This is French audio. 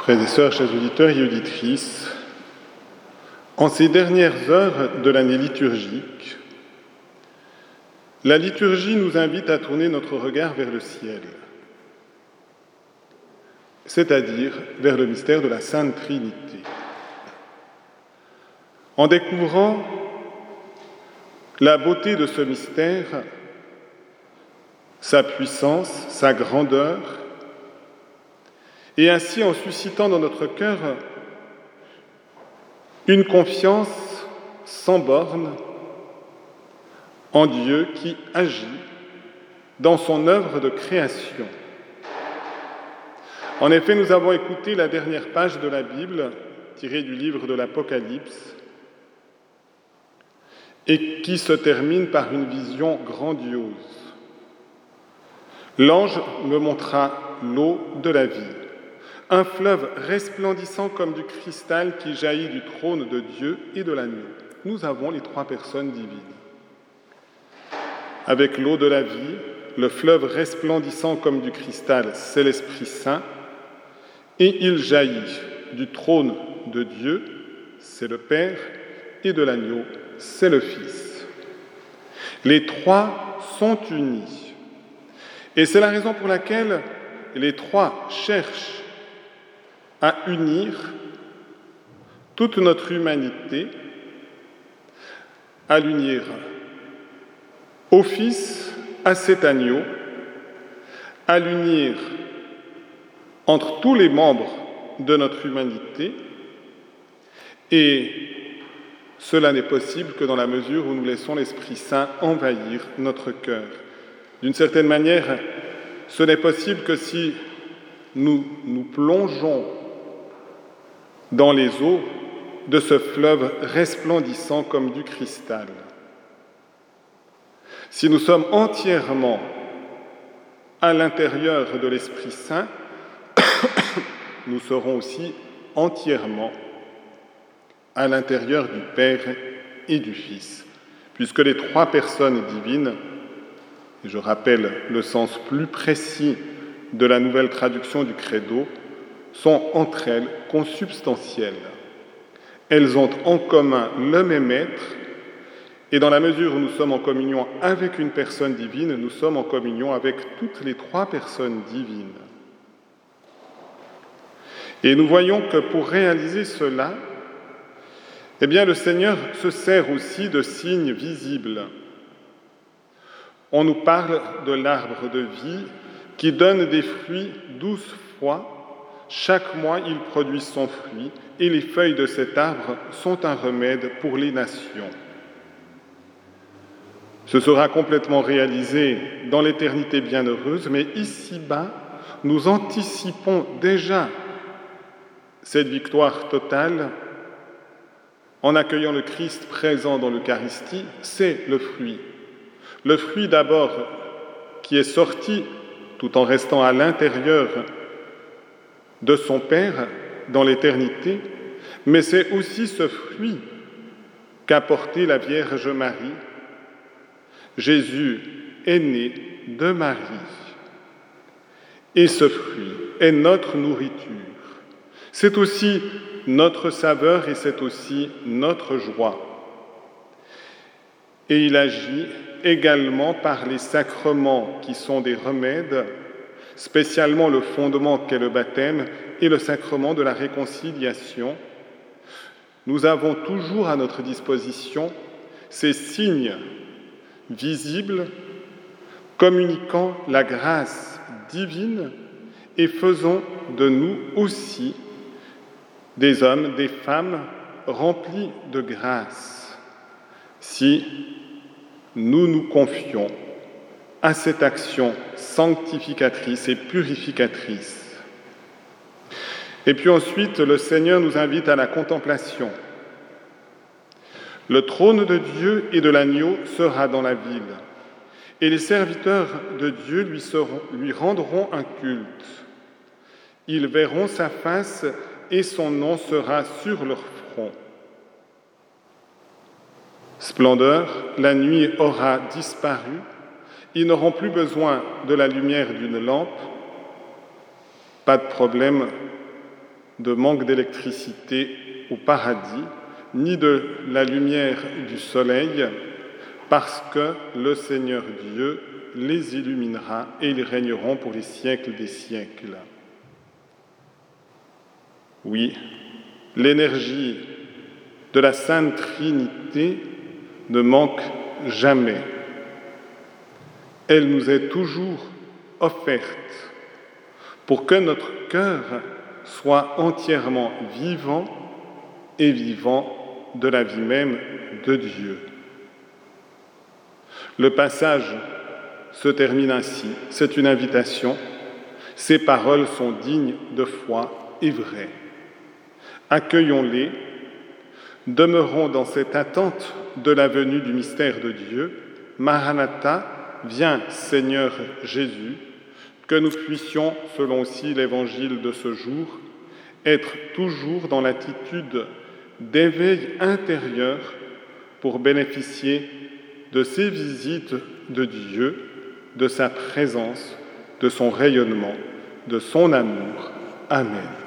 Frères et sœurs, chers auditeurs et auditrices, en ces dernières heures de l'année liturgique, la liturgie nous invite à tourner notre regard vers le ciel, c'est-à-dire vers le mystère de la Sainte Trinité. En découvrant la beauté de ce mystère, sa puissance, sa grandeur, et ainsi en suscitant dans notre cœur une confiance sans borne en Dieu qui agit dans son œuvre de création. En effet, nous avons écouté la dernière page de la Bible tirée du livre de l'Apocalypse et qui se termine par une vision grandiose. L'ange me montra l'eau de la vie, un fleuve resplendissant comme du cristal qui jaillit du trône de Dieu et de l'agneau. Nous avons les trois personnes divines. Avec l'eau de la vie, le fleuve resplendissant comme du cristal, c'est l'Esprit Saint, et il jaillit du trône de Dieu, c'est le Père, et de l'agneau, c'est le Fils. Les trois sont unis. Et c'est la raison pour laquelle les trois cherchent à unir toute notre humanité, à l'unir au Fils, à cet agneau, à l'unir entre tous les membres de notre humanité, et cela n'est possible que dans la mesure où nous laissons l'Esprit Saint envahir notre cœur. D'une certaine manière, ce n'est possible que si nous nous plongeons dans les eaux de ce fleuve resplendissant comme du cristal. Si nous sommes entièrement à l'intérieur de l'Esprit Saint, nous serons aussi entièrement à l'intérieur du Père et du Fils, puisque les trois personnes divines, et je rappelle le sens plus précis de la nouvelle traduction du credo, sont entre elles consubstantielles. Elles ont en commun le même être, et dans la mesure où nous sommes en communion avec une personne divine, nous sommes en communion avec toutes les trois personnes divines. Et nous voyons que pour réaliser cela, eh bien, le Seigneur se sert aussi de signes visibles. On nous parle de l'arbre de vie qui donne des fruits douze fois. Chaque mois, il produit son fruit et les feuilles de cet arbre sont un remède pour les nations. Ce sera complètement réalisé dans l'éternité bienheureuse, mais ici-bas, nous anticipons déjà cette victoire totale en accueillant le Christ présent dans l'Eucharistie, c'est le fruit. Le fruit d'abord qui est sorti tout en restant à l'intérieur de son Père dans l'éternité, mais c'est aussi ce fruit qu'a porté la Vierge Marie. Jésus est né de Marie. Et ce fruit est notre nourriture. C'est aussi notre saveur et c'est aussi notre joie. Et il agit également par les sacrements qui sont des remèdes, spécialement le fondement qu'est le baptême et le sacrement de la réconciliation. Nous avons toujours à notre disposition ces signes visibles communiquant la grâce divine et faisant de nous aussi des hommes, des femmes remplis de grâce, si nous nous confions à cette action sanctificatrice et purificatrice. Et puis ensuite, le Seigneur nous invite à la contemplation. Le trône de Dieu et de l'agneau sera dans la ville, et les serviteurs de Dieu lui, rendront un culte. Ils verront sa face et son nom sera sur leur front. Splendeur, la nuit aura disparu, ils n'auront plus besoin de la lumière d'une lampe, pas de problème de manque d'électricité au paradis, ni de la lumière du soleil, parce que le Seigneur Dieu les illuminera et ils régneront pour les siècles des siècles. Oui, l'énergie de la Sainte Trinité ne manque jamais. Elle nous est toujours offerte pour que notre cœur soit entièrement vivant et vivant de la vie même de Dieu. Le passage se termine ainsi. C'est une invitation. Ces paroles sont dignes de foi et vraies. Accueillons-les, demeurons dans cette attente de la venue du mystère de Dieu. Maranatha, viens Seigneur Jésus, que nous puissions, selon aussi l'évangile de ce jour, être toujours dans l'attitude d'éveil intérieur pour bénéficier de ces visites de Dieu, de sa présence, de son rayonnement, de son amour. Amen.